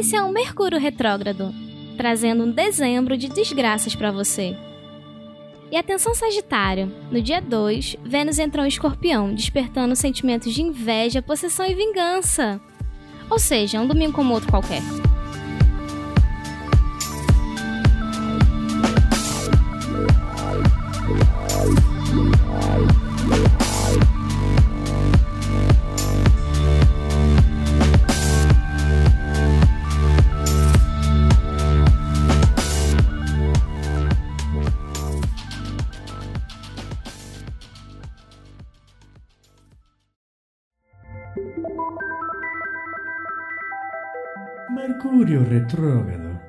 esse é um Mercúrio retrógrado, trazendo um dezembro de desgraças para você. E atenção Sagitário, no dia 2, Vênus entrou em Escorpião, despertando sentimentos de inveja, possessão e vingança. Ou seja, um domingo como outro qualquer. Mercúrio retrógrado.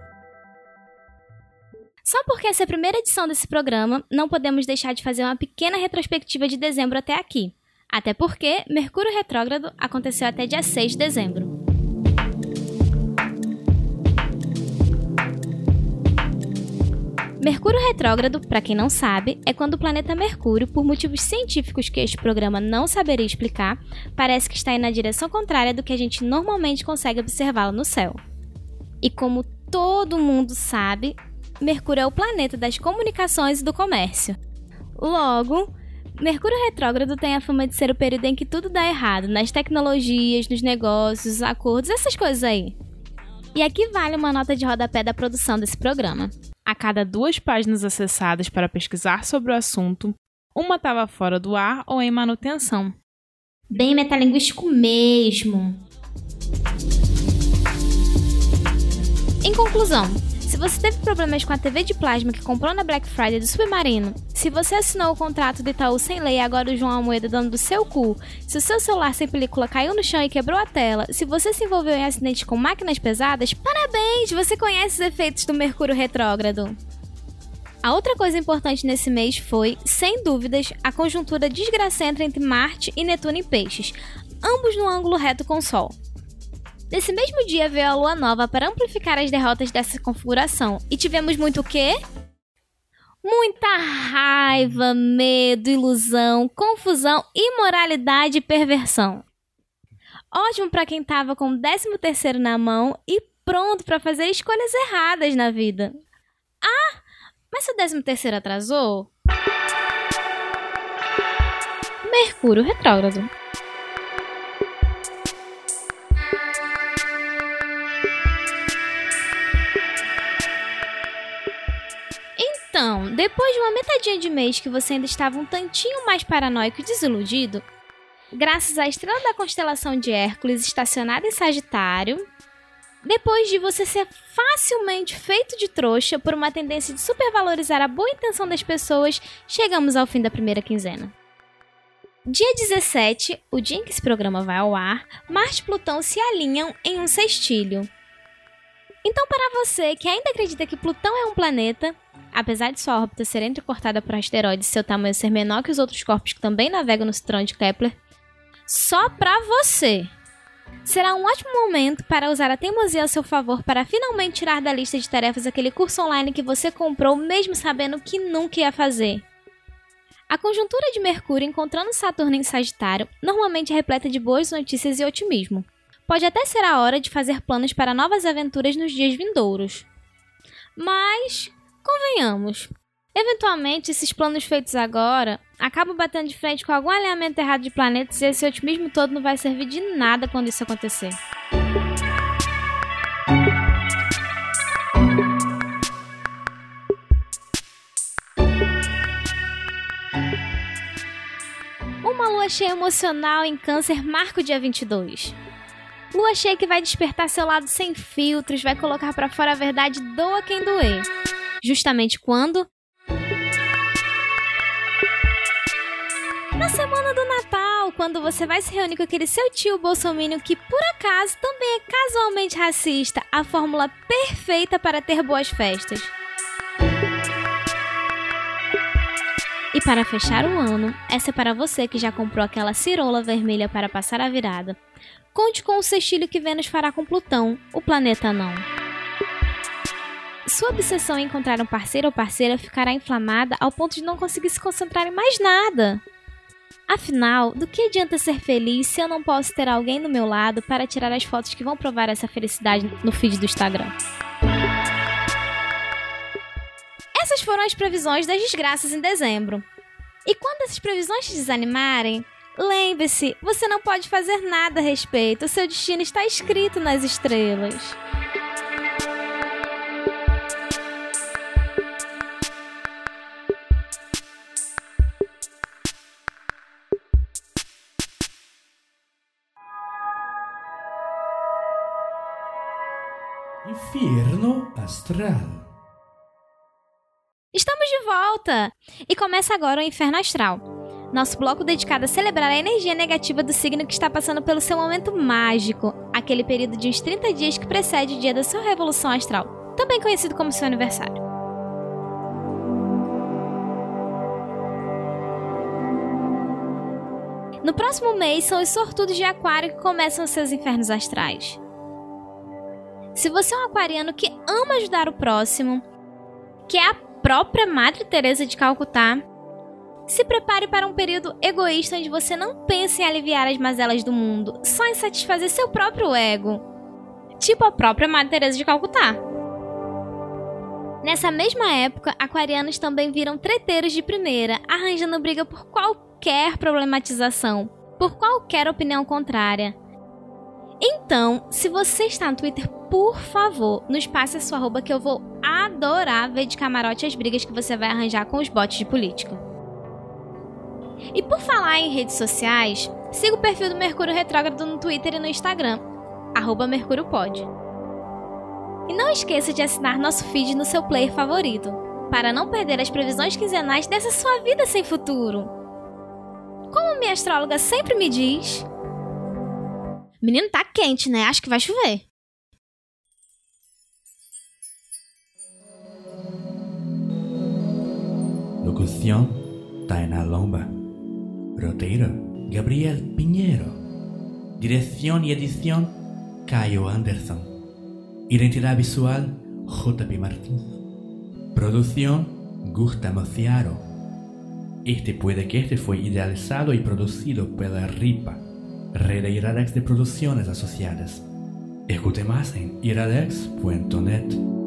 Só porque essa é a primeira edição desse programa, não podemos deixar de fazer uma pequena retrospectiva de dezembro até aqui. Até porque Mercúrio retrógrado aconteceu até dia 6 de dezembro. Mercúrio retrógrado, para quem não sabe, é quando o planeta Mercúrio, por motivos científicos que este programa não saberia explicar, parece que está indo na direção contrária do que a gente normalmente consegue observá-lo no céu. E como todo mundo sabe, Mercúrio é o planeta das comunicações e do comércio. Logo, Mercúrio retrógrado tem a fama de ser o período em que tudo dá errado, nas tecnologias, nos negócios, acordos, essas coisas aí. E aqui vale uma nota de rodapé da produção desse programa. A cada duas páginas acessadas para pesquisar sobre o assunto, uma estava fora do ar ou em manutenção. Bem metalinguístico mesmo. Em conclusão, se você teve problemas com a TV de plasma que comprou na Black Friday do Submarino, se você assinou o contrato do Itaú sem lei e agora o João Almoeda dando do seu cu, se o seu celular sem película caiu no chão e quebrou a tela, se você se envolveu em acidente com máquinas pesadas, parabéns! Você conhece os efeitos do Mercúrio retrógrado. A outra coisa importante nesse mês foi, sem dúvidas, a conjuntura desgracenta entre Marte e Netuno em Peixes, ambos no ângulo reto com o Sol. Nesse mesmo dia veio a lua nova para amplificar as derrotas dessa configuração. E tivemos muito o quê? Muita raiva, medo, ilusão, confusão, imoralidade e perversão. Ótimo para quem tava com o 13 terceiro na mão e pronto para fazer escolhas erradas na vida. Ah, mas se o 13 terceiro atrasou? Mercúrio retrógrado. Depois de uma metadinha de mês que você ainda estava um tantinho mais paranoico e desiludido, graças à estrela da constelação de Hércules estacionada em Sagitário, depois de você ser facilmente feito de trouxa por uma tendência de supervalorizar a boa intenção das pessoas, chegamos ao fim da primeira quinzena. Dia 17, o dia em que esse programa vai ao ar, Marte e Plutão se alinham em um sextilho. Então, para você que ainda acredita que Plutão é um planeta, apesar de sua órbita ser entrecortada por asteroides e seu tamanho ser menor que os outros corpos que também navegam no cinturão de Kepler, só para você. Será um ótimo momento para usar a teimosia a seu favor para finalmente tirar da lista de tarefas aquele curso online que você comprou mesmo sabendo que nunca ia fazer. A conjuntura de Mercúrio encontrando Saturno em Sagitário normalmente é repleta de boas notícias e otimismo. Pode até ser a hora de fazer planos para novas aventuras nos dias vindouros. Mas Convenhamos. Eventualmente, esses planos feitos agora acabam batendo de frente com algum alinhamento errado de planetas e esse otimismo todo não vai servir de nada quando isso acontecer. Uma lua cheia emocional em Câncer marca o dia 22. Lua cheia que vai despertar seu lado sem filtros, vai colocar para fora a verdade doa quem doer justamente quando? Na semana do Natal, quando você vai se reunir com aquele seu tio bolsominion que por acaso também é casualmente racista, a fórmula perfeita para ter boas festas. E para fechar o ano, essa é para você que já comprou aquela cirola vermelha para passar a virada. Conte com o sextilho que Vênus fará com Plutão, o planeta não. Sua obsessão em encontrar um parceiro ou parceira ficará inflamada ao ponto de não conseguir se concentrar em mais nada. Afinal, do que adianta ser feliz se eu não posso ter alguém do meu lado para tirar as fotos que vão provar essa felicidade no feed do Instagram? Essas foram as previsões das desgraças em dezembro. E quando essas previsões te desanimarem, lembre-se, você não pode fazer nada a respeito, seu destino está escrito nas estrelas. Inferno astral. Estamos de volta! E começa agora o Inferno Astral. Nosso bloco dedicado a celebrar a energia negativa do signo que está passando pelo seu momento mágico, aquele período de uns 30 dias que precede o dia da sua revolução astral, também conhecido como seu aniversário. No próximo mês são os sortudos de Aquário que começam seus infernos astrais. Se você é um aquariano que ama ajudar o próximo, que é a própria Madre Teresa de Calcutá, se prepare para um período egoísta onde você não pensa em aliviar as mazelas do mundo, só em satisfazer seu próprio ego. Tipo a própria Madre Teresa de Calcutá. Nessa mesma época, aquarianos também viram treteiros de primeira, arranjando briga por qualquer problematização, por qualquer opinião contrária. Então, se você está no Twitter, por favor, nos passe a sua arroba que eu vou adorar ver de camarote as brigas que você vai arranjar com os bots de político. E por falar em redes sociais, siga o perfil do Mercúrio Retrógrado no Twitter e no Instagram, arroba MercúrioPod. E não esqueça de assinar nosso feed no seu player favorito, para não perder as previsões quinzenais dessa sua vida sem futuro. Como minha astróloga sempre me diz... Menino, tá quente, né? Acho que vai chover. Locución, Taina Lomba. Roteiro, Gabriel Pinheiro. Direção e edição, Caio Anderson. Identidade visual, JP Martins. Produção, Gustavo Ciaro. Este puede que este fue idealizado y producido pela RIPA, Red Iradex de Producciones Asociadas. Escute más en iradex.net.